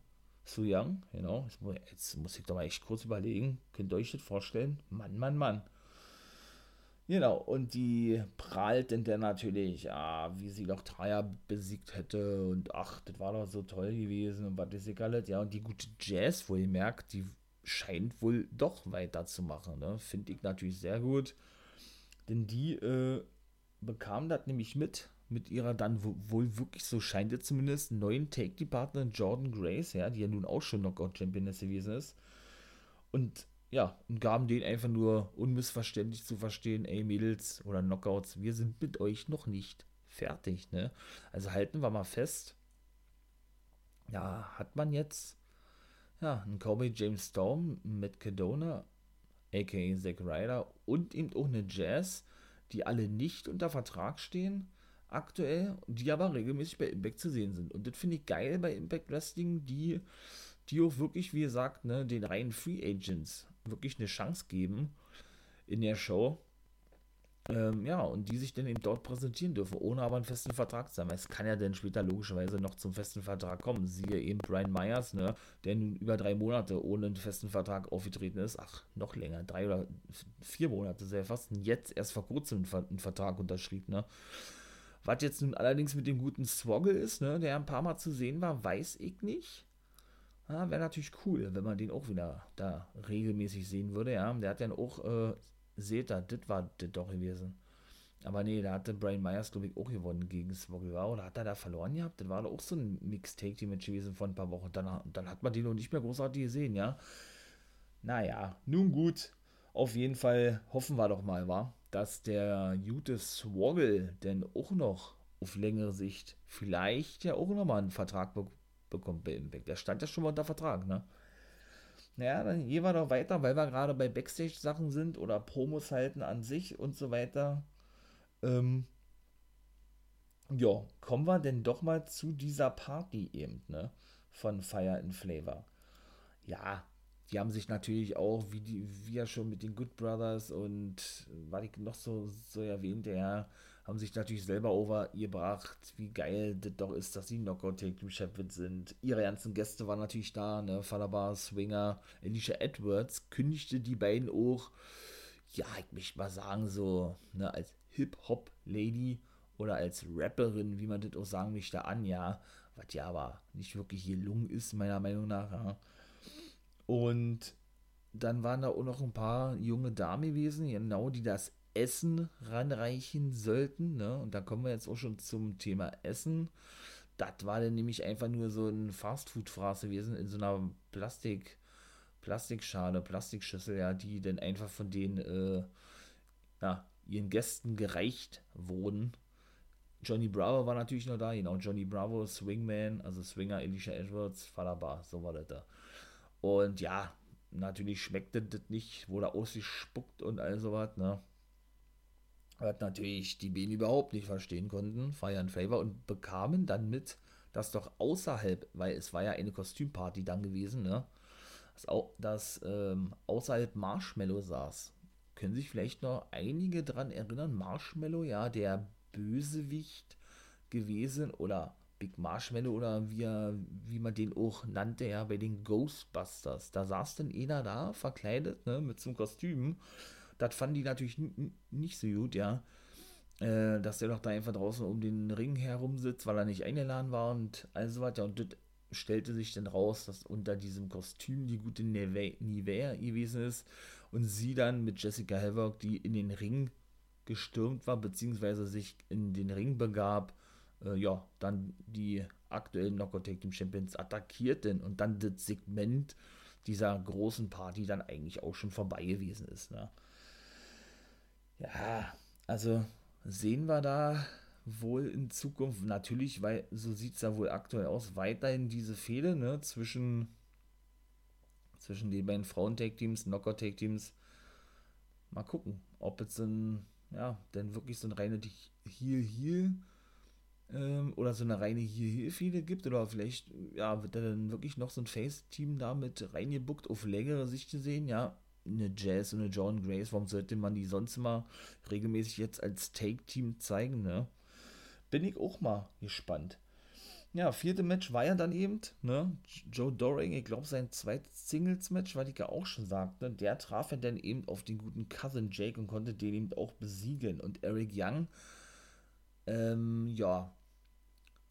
Su Young, genau. Jetzt muss ich doch mal echt kurz überlegen. Könnt ihr euch das vorstellen? Mann, Mann, Mann. Genau, und die prahlt denn dann natürlich, ja, wie sie doch Traya besiegt hätte und ach, das war doch so toll gewesen und was ist egal. Ja, und die gute Jazz, wo ihr merkt, die scheint wohl doch weiterzumachen, ne? Finde ich natürlich sehr gut. Denn die äh, bekam das nämlich mit, mit ihrer dann wohl wirklich, so scheint es zumindest, neuen Take-Team-Partnerin Jordan Grace, ja, die ja nun auch schon Knockout-Championess gewesen ist. Und ja, und gaben denen einfach nur unmissverständlich zu verstehen, ey Mädels oder Knockouts, wir sind mit euch noch nicht fertig, ne? Also halten wir mal fest, ja, hat man jetzt, ja, einen Kobe James Storm, Matt Cadona, aka Zack Ryder und eben auch eine Jazz, die alle nicht unter Vertrag stehen, aktuell, die aber regelmäßig bei Impact zu sehen sind. Und das finde ich geil bei Impact Wrestling, die, die auch wirklich, wie gesagt, ne, den reinen Free Agents wirklich eine Chance geben in der Show. Ähm, ja, und die sich dann eben dort präsentieren dürfen, ohne aber einen festen Vertrag zu haben. Es kann ja dann später logischerweise noch zum festen Vertrag kommen. Siehe eben Brian Myers, ne, der nun über drei Monate ohne einen festen Vertrag aufgetreten ist. Ach, noch länger, drei oder vier Monate sehr fast. Jetzt erst vor kurzem einen Vertrag unterschrieben, ne. Was jetzt nun allerdings mit dem guten Swoggle ist, ne, der ein paar Mal zu sehen war, weiß ich nicht. Ja, Wäre natürlich cool, wenn man den auch wieder da regelmäßig sehen würde. Ja, der hat dann auch, äh, seht ihr, das war das doch gewesen. Aber nee, da hatte Brian Myers, glaube ich, auch gewonnen gegen Swoggle. Oder hat er da verloren gehabt? Das war doch auch so ein Mixtape-Match gewesen vor ein paar Wochen. Dann, dann hat man den noch nicht mehr großartig gesehen, ja. Naja, nun gut. Auf jeden Fall hoffen wir doch mal, war, dass der gute Swoggle denn auch noch auf längere Sicht vielleicht ja auch nochmal einen Vertrag bekommt bekommt bei Impact. Der stand ja schon mal unter Vertrag, ne? Naja, dann gehen wir doch weiter, weil wir gerade bei Backstage-Sachen sind oder Promos halten an sich und so weiter. Ähm, ja, kommen wir denn doch mal zu dieser Party eben, ne? Von Fire and Flavor. Ja, die haben sich natürlich auch, wie die, wie ja schon mit den Good Brothers und was ich noch so, so erwähnte, ja, haben sich natürlich selber overgebracht, wie geil das doch ist, dass sie Knockout Take Team Champions sind. Ihre ganzen Gäste waren natürlich da, ne, Falabar, Swinger, Alicia Edwards kündigte die beiden auch, ja, ich möchte mal sagen, so, ne, als Hip-Hop-Lady oder als Rapperin, wie man das auch sagen möchte, an, ja, was ja aber nicht wirklich gelungen ist, meiner Meinung nach, ja. Und dann waren da auch noch ein paar junge Damen gewesen, genau, die das Essen ranreichen sollten. Ne? Und da kommen wir jetzt auch schon zum Thema Essen. Das war dann nämlich einfach nur so ein Fastfood-Fraß gewesen in so einer Plastik, Plastikschale, Plastikschüssel, ja, die dann einfach von den äh, ja, ihren Gästen gereicht wurden. Johnny Bravo war natürlich noch da, genau. Johnny Bravo, Swingman, also Swinger, Alicia Edwards, Falabar, so war das da. Und ja, natürlich schmeckte das nicht, wurde ausgespuckt und all sowas, ne? Was natürlich die Bienen überhaupt nicht verstehen konnten, Fire and Favor, und bekamen dann mit, dass doch außerhalb, weil es war ja eine Kostümparty dann gewesen, ne, dass, auch, dass ähm, außerhalb Marshmallow saß. Können sich vielleicht noch einige dran erinnern, Marshmallow, ja, der Bösewicht gewesen oder Big Marshmallow oder wie, wie man den auch nannte, ja, bei den Ghostbusters. Da saß dann einer da, verkleidet, ne, mit so einem Kostüm. Das fanden die natürlich nicht so gut, ja. Äh, dass der doch da einfach draußen um den Ring herum sitzt, weil er nicht eingeladen war und also was, ja. Und das stellte sich dann raus, dass unter diesem Kostüm die gute Nivea gewesen ist und sie dann mit Jessica Havoc, die in den Ring gestürmt war, beziehungsweise sich in den Ring begab, äh, ja, dann die aktuellen Knockout Tag Team Champions attackierten und dann das Segment dieser großen Party dann eigentlich auch schon vorbei gewesen ist. Ne? Ja, also sehen wir da wohl in Zukunft natürlich, weil so sieht es ja wohl aktuell aus, weiterhin diese Fehde ne, zwischen, zwischen den beiden Frauen-Tag-Teams, Knockout-Tag-Teams. Mal gucken, ob es dann, ja, denn wirklich so ein reine Heal-Heal ähm, oder so eine reine Heal-Heal-Fehde gibt oder vielleicht, ja, wird da dann wirklich noch so ein Face-Team da mit reingebuckt auf längere Sicht gesehen, ja, eine Jazz und eine John Grace, warum sollte man die sonst immer regelmäßig jetzt als Take-Team zeigen, ne? bin ich auch mal gespannt. Ja, vierte Match war ja dann eben, ne, Joe Doring, ich glaube sein zweites Singles-Match, weil ich ja auch schon sagte, der traf ja dann eben auf den guten Cousin Jake und konnte den eben auch besiegen. Und Eric Young, ähm, ja,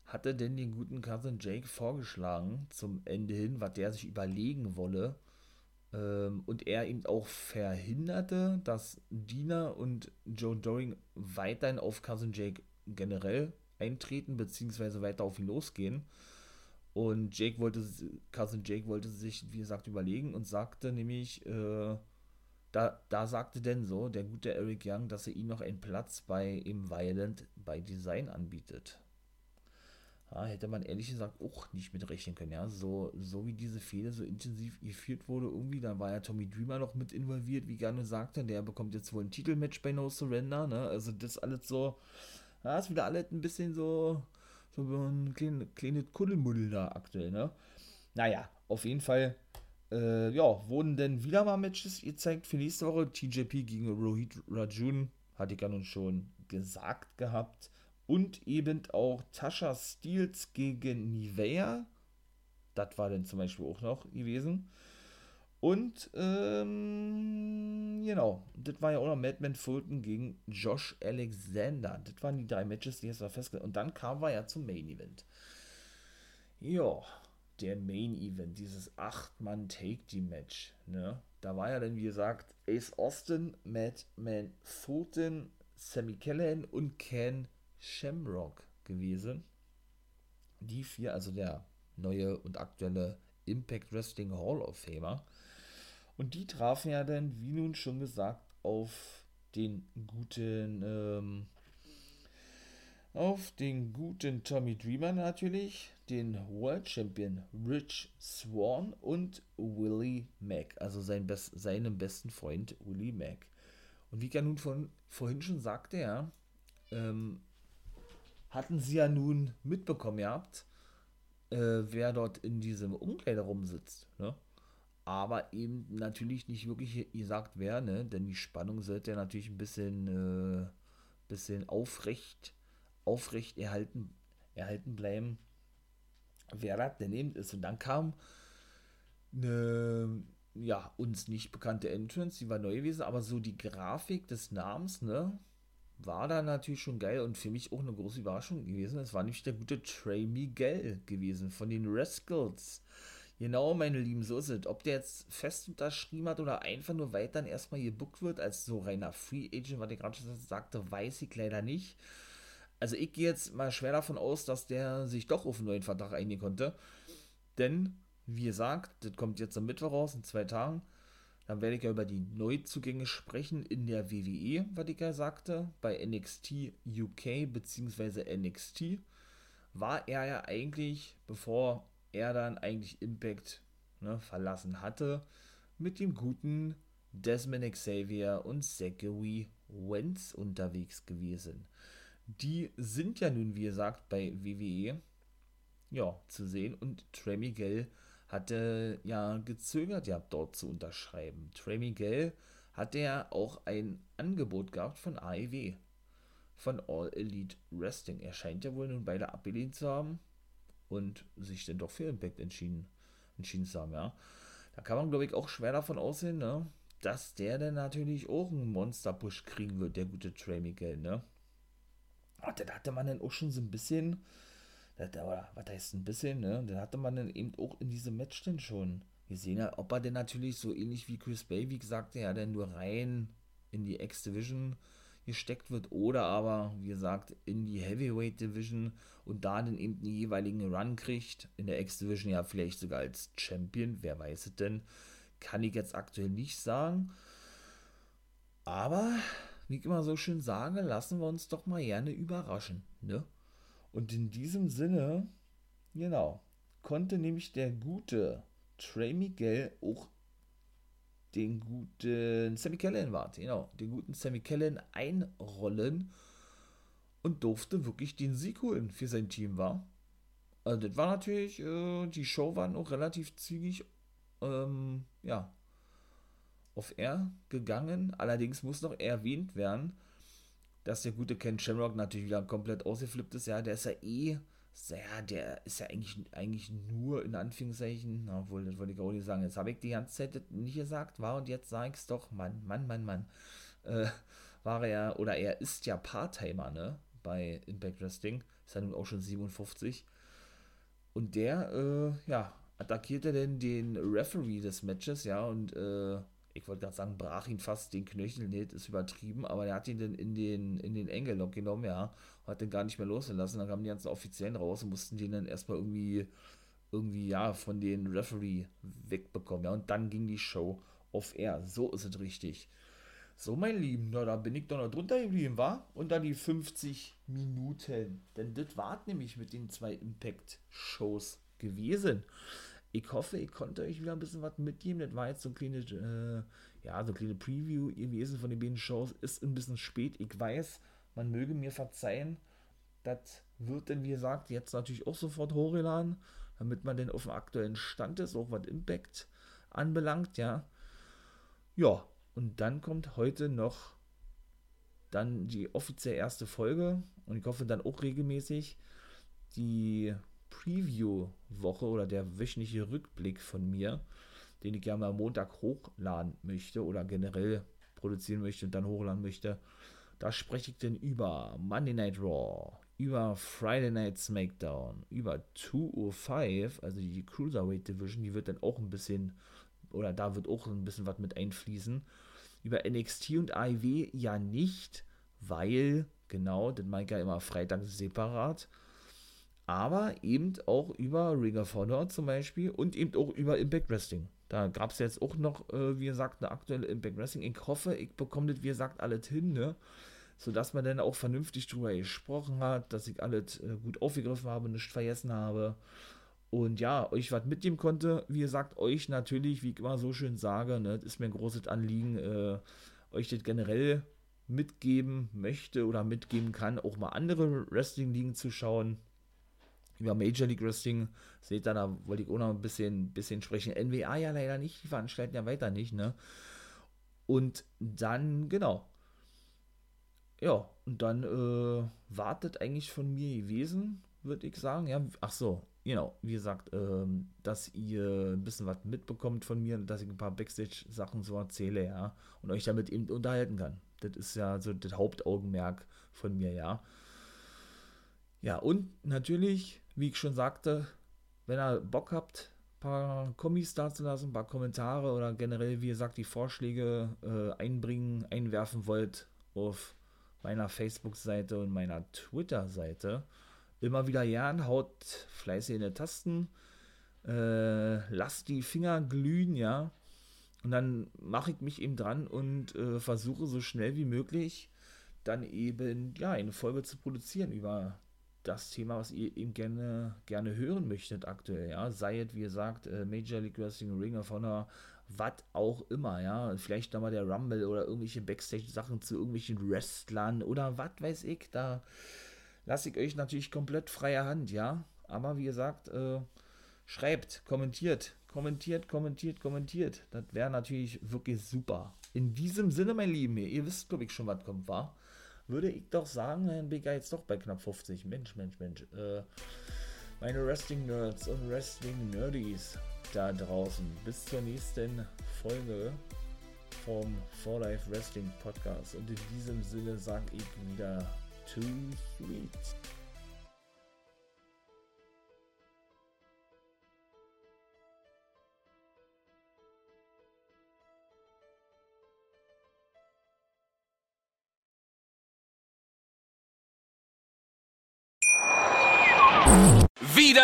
hatte denn den guten Cousin Jake vorgeschlagen zum Ende hin, was der sich überlegen wolle. Ähm, und er eben auch verhinderte, dass Dina und Joe Doring weiterhin auf Cousin Jake generell eintreten, beziehungsweise weiter auf ihn losgehen. Und Jake wollte, Cousin Jake wollte sich, wie gesagt, überlegen und sagte nämlich, äh, da, da sagte denn so der gute Eric Young, dass er ihm noch einen Platz bei im Violent bei Design anbietet. Ja, hätte man ehrlich gesagt auch nicht mitrechnen können, ja. So, so wie diese Fehler so intensiv geführt wurde, irgendwie, da war ja Tommy Dreamer noch mit involviert, wie gerne sagte, der bekommt jetzt wohl ein Titelmatch bei No Surrender, ne? Also das alles so, ja, ist wieder alles ein bisschen so, so ein kleines, kleines Kuddelmuddel da aktuell, ne? Naja, auf jeden Fall, äh, ja, wurden denn wieder mal Matches gezeigt für nächste Woche. TJP gegen Rohit Rajun, hatte ich ja nun schon gesagt gehabt. Und eben auch Tasha Steels gegen Nivea. Das war dann zum Beispiel auch noch gewesen. Und, ähm, genau, das war ja auch noch Madman Fulton gegen Josh Alexander. Das waren die drei Matches, die jetzt mal festgelegt Und dann kam wir ja zum Main Event. Ja, der Main Event, dieses 8-Mann-Take-Team-Match, ne? Da war ja dann, wie gesagt, Ace Austin, Madman Fulton, Sammy Callahan und Ken Shamrock gewesen. Die vier, also der neue und aktuelle Impact Wrestling Hall of Famer. Und die trafen ja dann, wie nun schon gesagt, auf den guten, ähm, auf den guten Tommy Dreamer natürlich, den World Champion Rich Swan und Willie Mack, also sein Best, seinem besten Freund Willie Mack. Und wie ich ja nun von, vorhin schon sagte, ja, ähm, hatten sie ja nun mitbekommen gehabt, äh, wer dort in diesem Umkleideraum sitzt. Ne? aber eben natürlich nicht wirklich gesagt wer, ne? denn die Spannung sollte ja natürlich ein bisschen, äh, bisschen aufrecht, aufrecht erhalten, erhalten bleiben, wer das denn eben ist. Und dann kam eine, ja, uns nicht bekannte Entrance, die war neu gewesen, aber so die Grafik des Namens, ne, war da natürlich schon geil und für mich auch eine große Überraschung gewesen. Es war nämlich der gute Trey Miguel gewesen von den Rascals. Genau, meine Lieben, so ist es. Ob der jetzt fest unterschrieben hat oder einfach nur weiterhin erstmal gebuckt wird, als so reiner Free Agent, was ich gerade schon sagte, weiß ich leider nicht. Also ich gehe jetzt mal schwer davon aus, dass der sich doch auf einen neuen Vertrag einigen konnte. Denn, wie gesagt, das kommt jetzt am Mittwoch raus, in zwei Tagen. Dann werde ich ja über die Neuzugänge sprechen in der WWE, was ich ja sagte. Bei NXT UK bzw. NXT war er ja eigentlich, bevor er dann eigentlich Impact ne, verlassen hatte, mit dem guten Desmond Xavier und Zachary Wentz unterwegs gewesen. Die sind ja nun, wie gesagt, bei WWE ja, zu sehen und Trey Miguel hatte ja gezögert, ja, dort zu unterschreiben. Trey Miguel hatte ja auch ein Angebot gehabt von AEW von All Elite Wrestling. Er scheint ja wohl nun beide abgelehnt zu haben und sich dann doch für Impact entschieden, entschieden zu haben, ja. Da kann man, glaube ich, auch schwer davon aussehen, ne? dass der dann natürlich auch einen Monster-Push kriegen wird, der gute Trey Miguel, ne? Und hatte man dann auch schon so ein bisschen, oder was heißt ein bisschen, ne? Dann hatte man dann eben auch in diesem Match dann schon gesehen, ob er denn natürlich so ähnlich wie Chris Bay, wie gesagt, ja, dann nur rein in die X-Division gesteckt wird oder aber, wie gesagt, in die Heavyweight Division und da dann eben den jeweiligen Run kriegt. In der X-Division ja vielleicht sogar als Champion, wer weiß es denn. Kann ich jetzt aktuell nicht sagen. Aber, wie ich immer so schön sage, lassen wir uns doch mal gerne überraschen. Ne? Und in diesem Sinne, genau, konnte nämlich der gute Trey Miguel auch den guten Sammy Kellen war, genau, den guten Sammy Kellen einrollen und durfte wirklich den Sieg holen für sein Team, war. Also das war natürlich, äh, die Show war noch relativ zügig, ähm, ja, auf Air gegangen. Allerdings muss noch erwähnt werden, dass der gute Ken Shamrock natürlich wieder komplett ausgeflippt ist. Ja, der ist ja eh ja, der ist ja eigentlich, eigentlich nur in Anführungszeichen, obwohl, das wollte ich auch nicht sagen, jetzt habe ich die ganze Zeit nicht gesagt, war und jetzt sage ich es doch, Mann, Mann, Mann, Mann, äh, war er, oder er ist ja Part-Timer, ne, bei Impact Wrestling, ist ja nun auch schon 57, und der, äh, ja, attackierte denn den Referee des Matches, ja, und, äh, ich wollte gerade sagen, brach ihn fast den Knöchel, nee, ist übertrieben, aber er hat ihn dann in den, in den Engellock genommen, ja, hat den gar nicht mehr losgelassen, dann kamen die ganzen Offiziellen raus und mussten den dann erstmal irgendwie, irgendwie, ja, von den Referee wegbekommen, ja, und dann ging die Show auf Air, so ist es richtig. So, mein Lieben, na, da bin ich doch noch drunter geblieben, war? Dann die 50 Minuten, denn das war nämlich mit den zwei Impact-Shows gewesen ich hoffe, ich konnte euch wieder ein bisschen was mitgeben. Das war jetzt so ein kleines, äh, ja, so ein kleines Preview gewesen von den beiden Shows. Ist ein bisschen spät. Ich weiß, man möge mir verzeihen. Das wird dann, wie gesagt, jetzt natürlich auch sofort hochgeladen, damit man denn auf dem aktuellen Stand ist, auch was Impact anbelangt, ja. Ja, und dann kommt heute noch dann die offiziell erste Folge und ich hoffe dann auch regelmäßig die Preview-Woche oder der wöchentliche Rückblick von mir, den ich gerne am Montag hochladen möchte oder generell produzieren möchte und dann hochladen möchte, da spreche ich denn über Monday Night Raw, über Friday Night SmackDown, über 205, also die Cruiserweight Division, die wird dann auch ein bisschen, oder da wird auch ein bisschen was mit einfließen. Über NXT und AIW ja nicht, weil, genau, das mache ich ja immer Freitag separat aber eben auch über Ring of Honor zum Beispiel und eben auch über Impact Wrestling. Da gab es jetzt auch noch, äh, wie gesagt, eine aktuelle Impact Wrestling. Ich hoffe, ich bekomme das, wie gesagt, alles hin, ne? Sodass man dann auch vernünftig drüber gesprochen hat, dass ich alles äh, gut aufgegriffen habe, nichts vergessen habe. Und ja, euch was mitnehmen konnte. Wie gesagt, euch natürlich, wie ich immer so schön sage, ne, das ist mir ein großes Anliegen, äh, euch das generell mitgeben möchte oder mitgeben kann, auch mal andere Wrestling-Ligen zu schauen über Major League Wrestling seht ihr, da wollte ich auch noch ein bisschen, bisschen sprechen. NWA ja leider nicht, die veranstalten ja weiter nicht, ne? Und dann, genau. Ja, und dann äh, wartet eigentlich von mir gewesen, würde ich sagen. Ja, ach so, genau, wie gesagt, ähm, dass ihr ein bisschen was mitbekommt von mir, dass ich ein paar Backstage-Sachen so erzähle, ja, und euch damit eben unterhalten kann. Das ist ja so das Hauptaugenmerk von mir, ja. Ja, und natürlich wie ich schon sagte, wenn ihr Bock habt, ein paar Kommis da zu lassen, ein paar Kommentare oder generell, wie gesagt, die Vorschläge äh, einbringen, einwerfen wollt auf meiner Facebook-Seite und meiner Twitter-Seite, immer wieder gern, haut fleißig in die Tasten, äh, lasst die Finger glühen, ja, und dann mache ich mich eben dran und äh, versuche so schnell wie möglich dann eben ja eine Folge zu produzieren über das Thema, was ihr eben gerne, gerne hören möchtet aktuell, ja, sei es, wie gesagt, äh, Major League Wrestling, Ring of Honor, was auch immer, ja, vielleicht nochmal der Rumble oder irgendwelche Backstage-Sachen zu irgendwelchen Wrestlern oder was weiß ich, da lasse ich euch natürlich komplett freie Hand, ja, aber wie gesagt, äh, schreibt, kommentiert, kommentiert, kommentiert, kommentiert, das wäre natürlich wirklich super. In diesem Sinne, mein Lieben, ihr wisst, glaube ich, schon, was kommt, war würde ich doch sagen, dann bin ich jetzt doch bei knapp 50. Mensch, Mensch, Mensch. Äh, meine Wrestling-Nerds und Wrestling-Nerdies da draußen. Bis zur nächsten Folge vom For Life Wrestling Podcast. Und in diesem Sinne sage ich wieder Too Sweet.